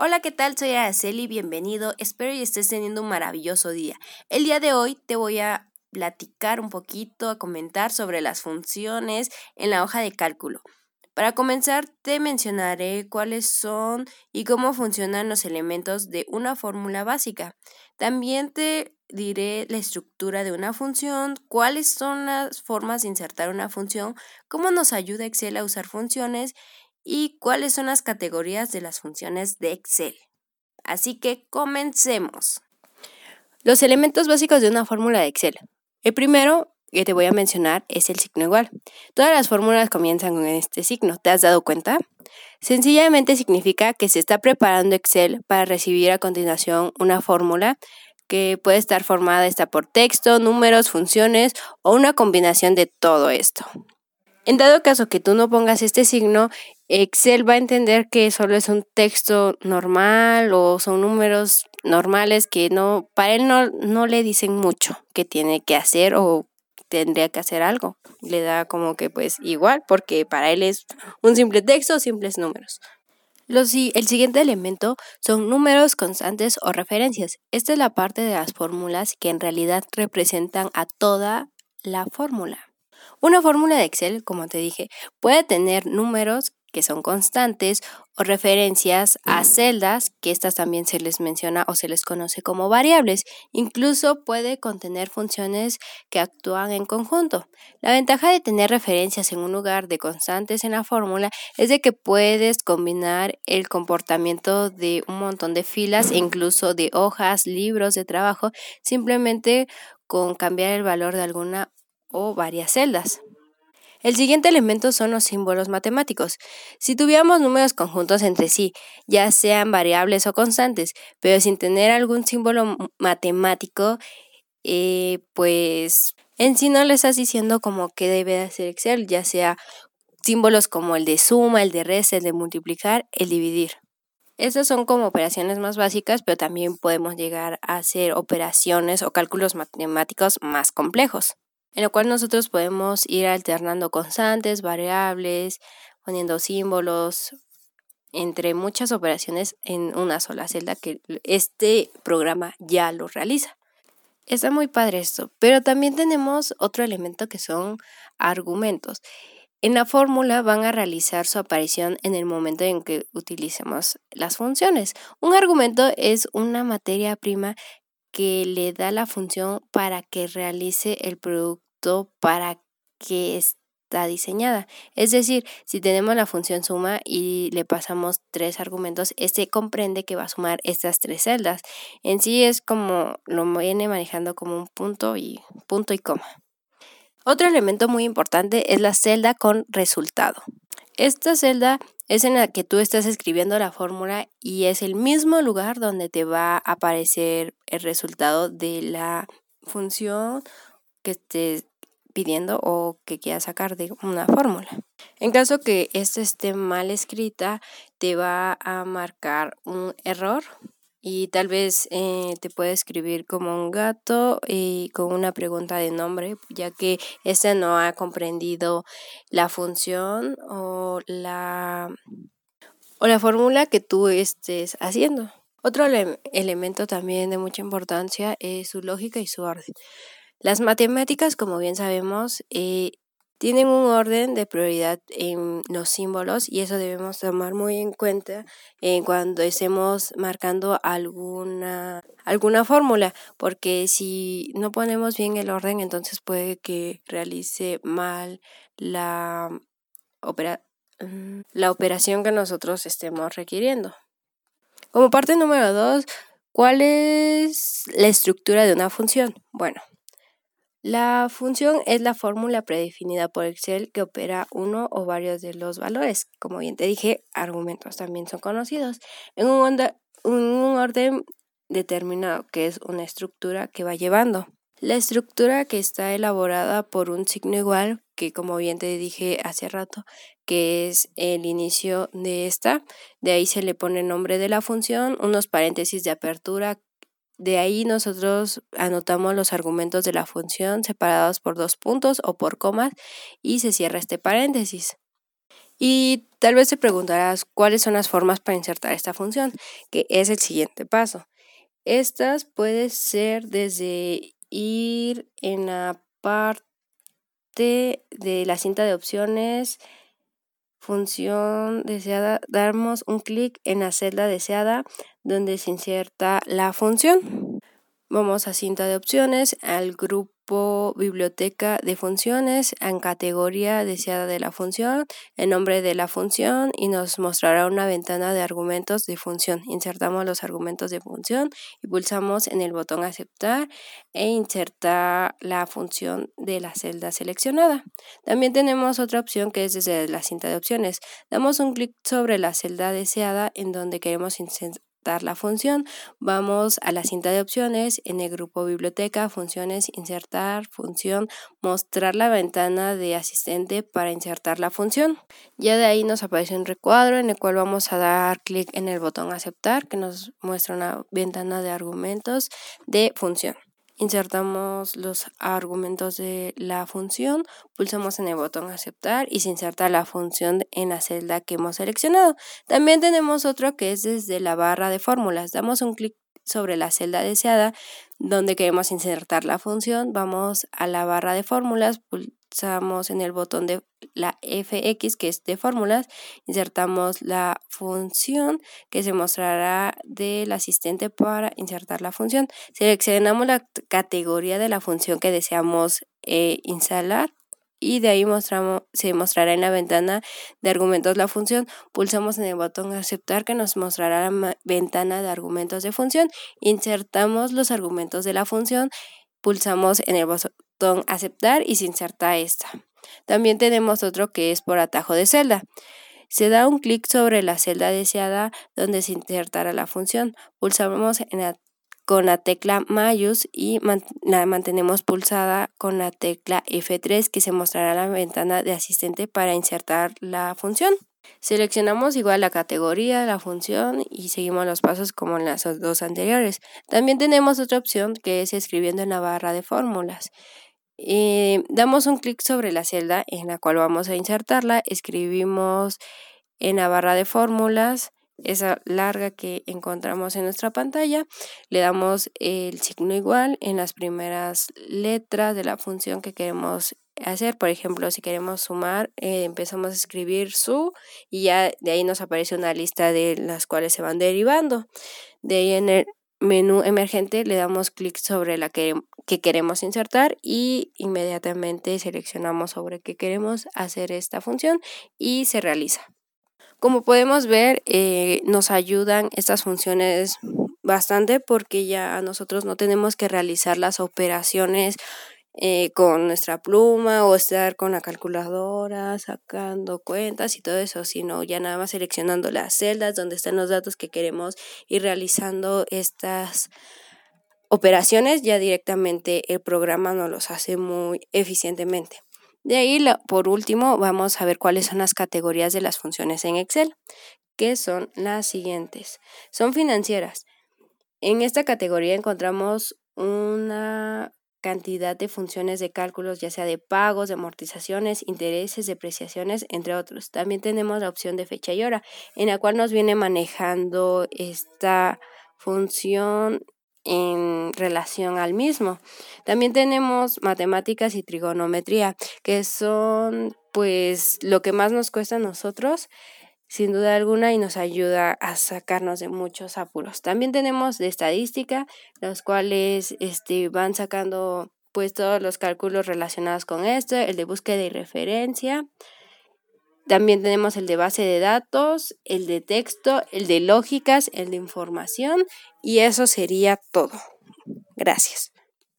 Hola, ¿qué tal? Soy Araceli, bienvenido. Espero y estés teniendo un maravilloso día. El día de hoy te voy a platicar un poquito, a comentar sobre las funciones en la hoja de cálculo. Para comenzar, te mencionaré cuáles son y cómo funcionan los elementos de una fórmula básica. También te diré la estructura de una función, cuáles son las formas de insertar una función, cómo nos ayuda Excel a usar funciones y cuáles son las categorías de las funciones de Excel. Así que comencemos. Los elementos básicos de una fórmula de Excel. El primero que te voy a mencionar es el signo igual. Todas las fórmulas comienzan con este signo. ¿Te has dado cuenta? Sencillamente significa que se está preparando Excel para recibir a continuación una fórmula que puede estar formada esta por texto, números, funciones o una combinación de todo esto. En dado caso que tú no pongas este signo, Excel va a entender que solo es un texto normal o son números normales que no, para él no, no le dicen mucho que tiene que hacer o tendría que hacer algo. Le da como que pues igual porque para él es un simple texto simples números. Los, el siguiente elemento son números constantes o referencias. Esta es la parte de las fórmulas que en realidad representan a toda la fórmula. Una fórmula de Excel, como te dije, puede tener números que son constantes o referencias a celdas, que estas también se les menciona o se les conoce como variables. Incluso puede contener funciones que actúan en conjunto. La ventaja de tener referencias en un lugar de constantes en la fórmula es de que puedes combinar el comportamiento de un montón de filas e incluso de hojas, libros de trabajo, simplemente con cambiar el valor de alguna o varias celdas. El siguiente elemento son los símbolos matemáticos. Si tuviéramos números conjuntos entre sí, ya sean variables o constantes, pero sin tener algún símbolo matemático, eh, pues en sí no le estás diciendo como que debe hacer Excel, ya sea símbolos como el de suma, el de resta, el de multiplicar, el dividir. Estas son como operaciones más básicas, pero también podemos llegar a hacer operaciones o cálculos matemáticos más complejos en lo cual nosotros podemos ir alternando constantes, variables, poniendo símbolos, entre muchas operaciones en una sola celda que este programa ya lo realiza. Está muy padre esto, pero también tenemos otro elemento que son argumentos. En la fórmula van a realizar su aparición en el momento en que utilicemos las funciones. Un argumento es una materia prima que le da la función para que realice el producto para que está diseñada. Es decir, si tenemos la función suma y le pasamos tres argumentos, este comprende que va a sumar estas tres celdas. En sí es como lo viene manejando como un punto y punto y coma. Otro elemento muy importante es la celda con resultado. Esta celda es en la que tú estás escribiendo la fórmula y es el mismo lugar donde te va a aparecer el resultado de la función que estés pidiendo o que quieras sacar de una fórmula. En caso que esta esté mal escrita, te va a marcar un error y tal vez eh, te puede escribir como un gato y con una pregunta de nombre, ya que este no ha comprendido la función o la, o la fórmula que tú estés haciendo. Otro elemento también de mucha importancia es su lógica y su orden. Las matemáticas, como bien sabemos, eh, tienen un orden de prioridad en los símbolos y eso debemos tomar muy en cuenta eh, cuando estemos marcando alguna, alguna fórmula, porque si no ponemos bien el orden, entonces puede que realice mal la, mm, la operación que nosotros estemos requiriendo. Como parte número dos, ¿cuál es la estructura de una función? Bueno, la función es la fórmula predefinida por Excel que opera uno o varios de los valores. Como bien te dije, argumentos también son conocidos en un, orden determinado, que es una estructura que va llevando. La estructura que está elaborada por un signo igual, que como bien te dije hace rato, que es el inicio de esta, de ahí se le pone el nombre de la función, unos paréntesis de apertura de ahí nosotros anotamos los argumentos de la función separados por dos puntos o por comas y se cierra este paréntesis. Y tal vez te preguntarás cuáles son las formas para insertar esta función, que es el siguiente paso. Estas pueden ser desde ir en la parte de la cinta de opciones, función deseada, damos un clic en la celda deseada donde se inserta la función. Vamos a cinta de opciones, al grupo biblioteca de funciones en categoría deseada de la función, el nombre de la función y nos mostrará una ventana de argumentos de función. Insertamos los argumentos de función y pulsamos en el botón aceptar e insertar la función de la celda seleccionada. También tenemos otra opción que es desde la cinta de opciones. Damos un clic sobre la celda deseada en donde queremos insertar la función, vamos a la cinta de opciones, en el grupo biblioteca, funciones, insertar, función, mostrar la ventana de asistente para insertar la función. Ya de ahí nos aparece un recuadro en el cual vamos a dar clic en el botón aceptar que nos muestra una ventana de argumentos de función. Insertamos los argumentos de la función, pulsamos en el botón aceptar y se inserta la función en la celda que hemos seleccionado. También tenemos otro que es desde la barra de fórmulas. Damos un clic sobre la celda deseada donde queremos insertar la función. Vamos a la barra de fórmulas, pulsamos en el botón de la fx que es de fórmulas, insertamos la función que se mostrará del asistente para insertar la función. Seleccionamos la categoría de la función que deseamos eh, instalar y de ahí mostramos, se mostrará en la ventana de argumentos la función. Pulsamos en el botón aceptar que nos mostrará la ventana de argumentos de función. Insertamos los argumentos de la función. Pulsamos en el botón aceptar y se inserta esta. También tenemos otro que es por atajo de celda. Se da un clic sobre la celda deseada donde se insertará la función. Pulsamos con la tecla mayús y la mantenemos pulsada con la tecla F3 que se mostrará la ventana de asistente para insertar la función. Seleccionamos igual la categoría, la función y seguimos los pasos como en las dos anteriores. También tenemos otra opción que es escribiendo en la barra de fórmulas. Eh, damos un clic sobre la celda en la cual vamos a insertarla, escribimos en la barra de fórmulas esa larga que encontramos en nuestra pantalla, le damos el signo igual en las primeras letras de la función que queremos hacer. Por ejemplo, si queremos sumar, eh, empezamos a escribir su y ya de ahí nos aparece una lista de las cuales se van derivando. De ahí en el menú emergente le damos clic sobre la que, queremos insertar y inmediatamente seleccionamos sobre qué queremos hacer esta función y se realiza. Como podemos ver, eh, nos ayudan estas funciones bastante porque ya nosotros no tenemos que realizar las operaciones eh, con nuestra pluma o estar con la calculadora sacando cuentas y todo eso, sino ya nada más seleccionando las celdas donde están los datos que queremos ir realizando estas operaciones, ya directamente el programa nos los hace muy eficientemente. De ahí, por último, vamos a ver cuáles son las categorías de las funciones en Excel, que son las siguientes. Son financieras. En esta categoría encontramos una cantidad de funciones de cálculos, ya sea de pagos, de amortizaciones, intereses, depreciaciones, entre otros. También tenemos la opción de fecha y hora, en la cual nos viene manejando esta función en relación al mismo. También tenemos matemáticas y trigonometría, que son pues lo que más nos cuesta a nosotros sin duda alguna y nos ayuda a sacarnos de muchos apuros. También tenemos de estadística, los cuales este, van sacando pues todos los cálculos relacionados con esto, el de búsqueda y referencia. También tenemos el de base de datos, el de texto, el de lógicas, el de información y eso sería todo. Gracias.